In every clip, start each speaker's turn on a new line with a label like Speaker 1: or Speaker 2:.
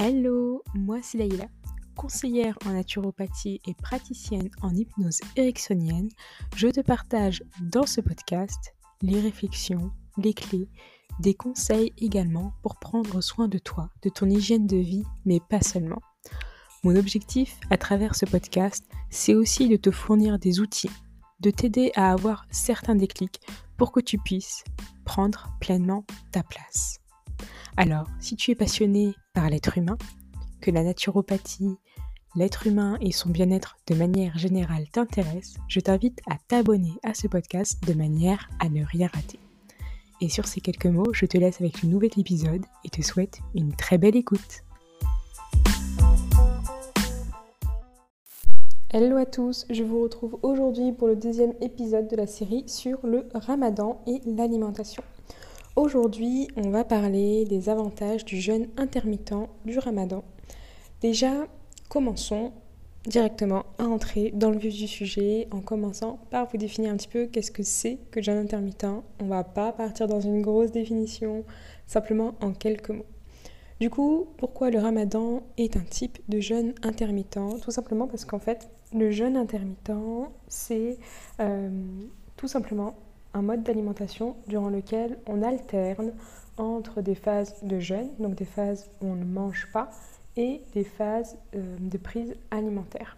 Speaker 1: Hello, moi c'est Laïla, conseillère en naturopathie et praticienne en hypnose ericksonienne. Je te partage dans ce podcast les réflexions, les clés, des conseils également pour prendre soin de toi, de ton hygiène de vie, mais pas seulement. Mon objectif à travers ce podcast, c'est aussi de te fournir des outils, de t'aider à avoir certains déclics pour que tu puisses prendre pleinement ta place. Alors, si tu es passionné par l'être humain, que la naturopathie, l'être humain et son bien-être de manière générale t'intéressent, je t'invite à t'abonner à ce podcast de manière à ne rien rater. Et sur ces quelques mots, je te laisse avec le nouvel épisode et te souhaite une très belle écoute. Hello à tous, je vous retrouve aujourd'hui pour le deuxième épisode de la série sur le ramadan et l'alimentation. Aujourd'hui, on va parler des avantages du jeûne intermittent du ramadan. Déjà, commençons directement à entrer dans le vif du sujet en commençant par vous définir un petit peu qu'est-ce que c'est que le jeûne intermittent. On va pas partir dans une grosse définition, simplement en quelques mots. Du coup, pourquoi le ramadan est un type de jeûne intermittent? Tout simplement parce qu'en fait, le jeûne intermittent, c'est euh, tout simplement un mode d'alimentation durant lequel on alterne entre des phases de jeûne, donc des phases où on ne mange pas, et des phases euh, de prise alimentaire.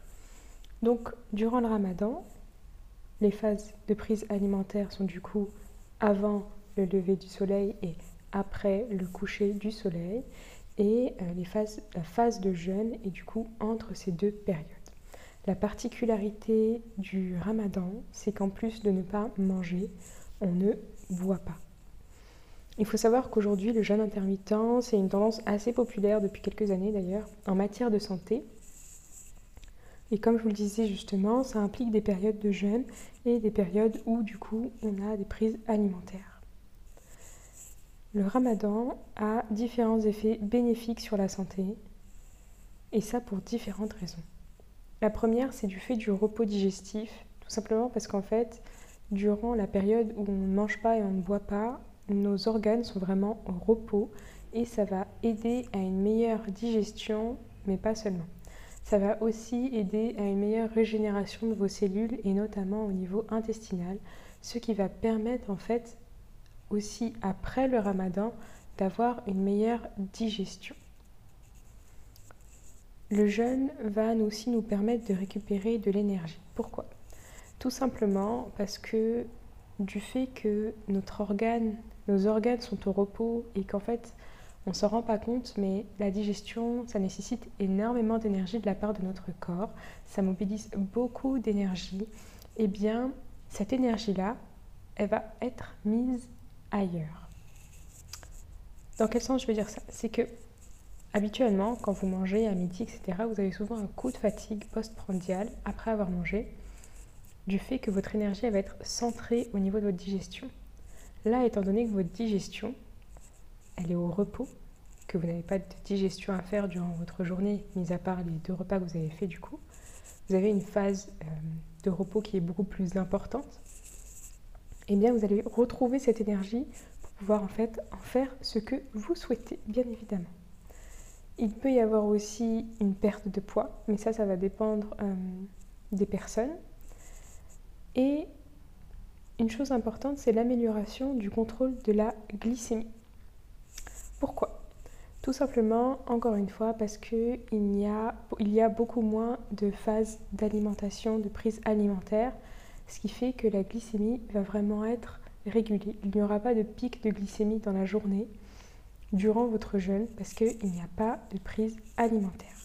Speaker 1: Donc durant le ramadan, les phases de prise alimentaire sont du coup avant le lever du soleil et après le coucher du soleil, et euh, les phases, la phase de jeûne est du coup entre ces deux périodes. La particularité du ramadan, c'est qu'en plus de ne pas manger, on ne boit pas. Il faut savoir qu'aujourd'hui, le jeûne intermittent, c'est une tendance assez populaire depuis quelques années d'ailleurs en matière de santé. Et comme je vous le disais justement, ça implique des périodes de jeûne et des périodes où du coup on a des prises alimentaires. Le ramadan a différents effets bénéfiques sur la santé et ça pour différentes raisons. La première, c'est du fait du repos digestif, tout simplement parce qu'en fait, durant la période où on ne mange pas et on ne boit pas, nos organes sont vraiment au repos et ça va aider à une meilleure digestion, mais pas seulement. Ça va aussi aider à une meilleure régénération de vos cellules et notamment au niveau intestinal, ce qui va permettre en fait aussi après le ramadan d'avoir une meilleure digestion. Le jeûne va aussi nous permettre de récupérer de l'énergie. Pourquoi? Tout simplement parce que du fait que nos organes sont au repos et qu'en fait on ne s'en rend pas compte, mais la digestion, ça nécessite énormément d'énergie de la part de notre corps, ça mobilise beaucoup d'énergie, et eh bien cette énergie-là, elle va être mise ailleurs. Dans quel sens je veux dire ça? C'est que Habituellement, quand vous mangez à midi, etc., vous avez souvent un coup de fatigue postprandial après avoir mangé, du fait que votre énergie va être centrée au niveau de votre digestion. Là, étant donné que votre digestion, elle est au repos, que vous n'avez pas de digestion à faire durant votre journée, mis à part les deux repas que vous avez fait du coup, vous avez une phase euh, de repos qui est beaucoup plus importante, et eh bien vous allez retrouver cette énergie pour pouvoir en fait en faire ce que vous souhaitez, bien évidemment. Il peut y avoir aussi une perte de poids, mais ça, ça va dépendre euh, des personnes. Et une chose importante, c'est l'amélioration du contrôle de la glycémie. Pourquoi? Tout simplement, encore une fois, parce qu'il il y a beaucoup moins de phases d'alimentation, de prise alimentaire, ce qui fait que la glycémie va vraiment être régulée. Il n'y aura pas de pic de glycémie dans la journée durant votre jeûne parce qu'il n'y a pas de prise alimentaire.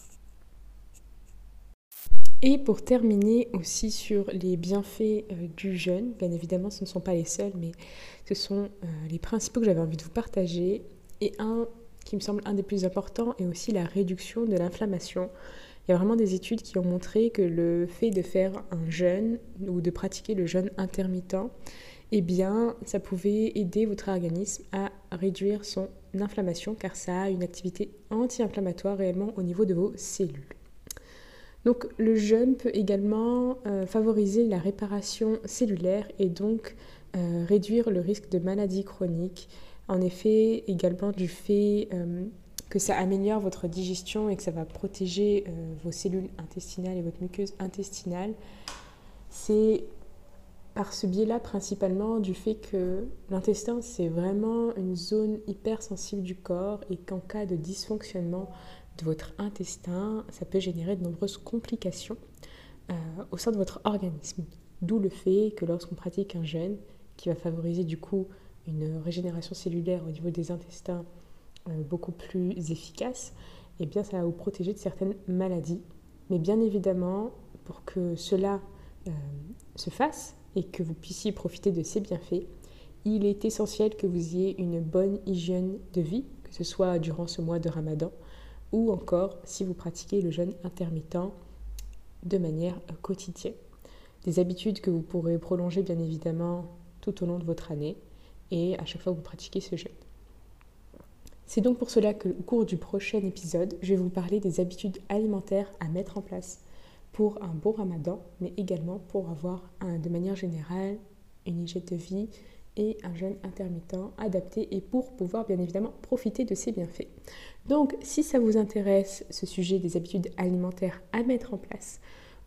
Speaker 1: Et pour terminer aussi sur les bienfaits euh, du jeûne, bien évidemment ce ne sont pas les seuls, mais ce sont euh, les principaux que j'avais envie de vous partager. Et un qui me semble un des plus importants est aussi la réduction de l'inflammation. Il y a vraiment des études qui ont montré que le fait de faire un jeûne ou de pratiquer le jeûne intermittent, eh bien, ça pouvait aider votre organisme à réduire son inflammation car ça a une activité anti-inflammatoire réellement au niveau de vos cellules. Donc le jeûne peut également euh, favoriser la réparation cellulaire et donc euh, réduire le risque de maladies chroniques. En effet, également du fait euh, que ça améliore votre digestion et que ça va protéger vos cellules intestinales et votre muqueuse intestinale, c'est par ce biais-là principalement du fait que l'intestin c'est vraiment une zone hyper sensible du corps et qu'en cas de dysfonctionnement de votre intestin, ça peut générer de nombreuses complications euh, au sein de votre organisme. D'où le fait que lorsqu'on pratique un jeûne qui va favoriser du coup une régénération cellulaire au niveau des intestins euh, beaucoup plus efficace, eh bien ça va vous protéger de certaines maladies. Mais bien évidemment, pour que cela euh, se fasse et que vous puissiez profiter de ces bienfaits, il est essentiel que vous ayez une bonne hygiène de vie, que ce soit durant ce mois de Ramadan ou encore si vous pratiquez le jeûne intermittent de manière quotidienne. Des habitudes que vous pourrez prolonger bien évidemment tout au long de votre année et à chaque fois que vous pratiquez ce jeûne. C'est donc pour cela que au cours du prochain épisode, je vais vous parler des habitudes alimentaires à mettre en place pour un bon ramadan, mais également pour avoir de manière générale une hygiène de vie et un jeûne intermittent adapté et pour pouvoir bien évidemment profiter de ces bienfaits. Donc si ça vous intéresse ce sujet des habitudes alimentaires à mettre en place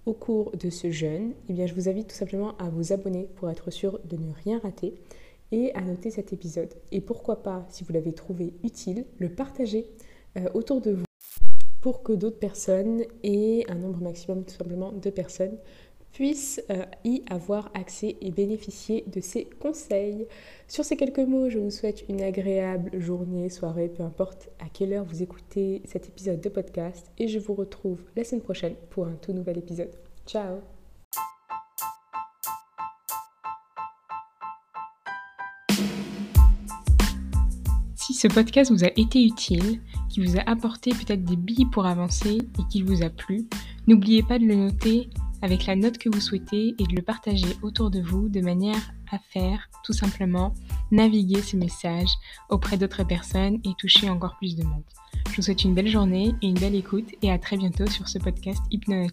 Speaker 1: au cours de ce jeûne, eh bien je vous invite tout simplement à vous abonner pour être sûr de ne rien rater et à noter cet épisode. Et pourquoi pas, si vous l'avez trouvé utile, le partager euh, autour de vous pour que d'autres personnes et un nombre maximum tout simplement de personnes puissent euh, y avoir accès et bénéficier de ces conseils. Sur ces quelques mots, je vous souhaite une agréable journée, soirée, peu importe à quelle heure vous écoutez cet épisode de podcast et je vous retrouve la semaine prochaine pour un tout nouvel épisode. Ciao Si ce podcast vous a été utile, qui vous a apporté peut-être des billes pour avancer et qu'il vous a plu, n'oubliez pas de le noter avec la note que vous souhaitez et de le partager autour de vous de manière à faire tout simplement naviguer ce message auprès d'autres personnes et toucher encore plus de monde. Je vous souhaite une belle journée et une belle écoute et à très bientôt sur ce podcast Hypno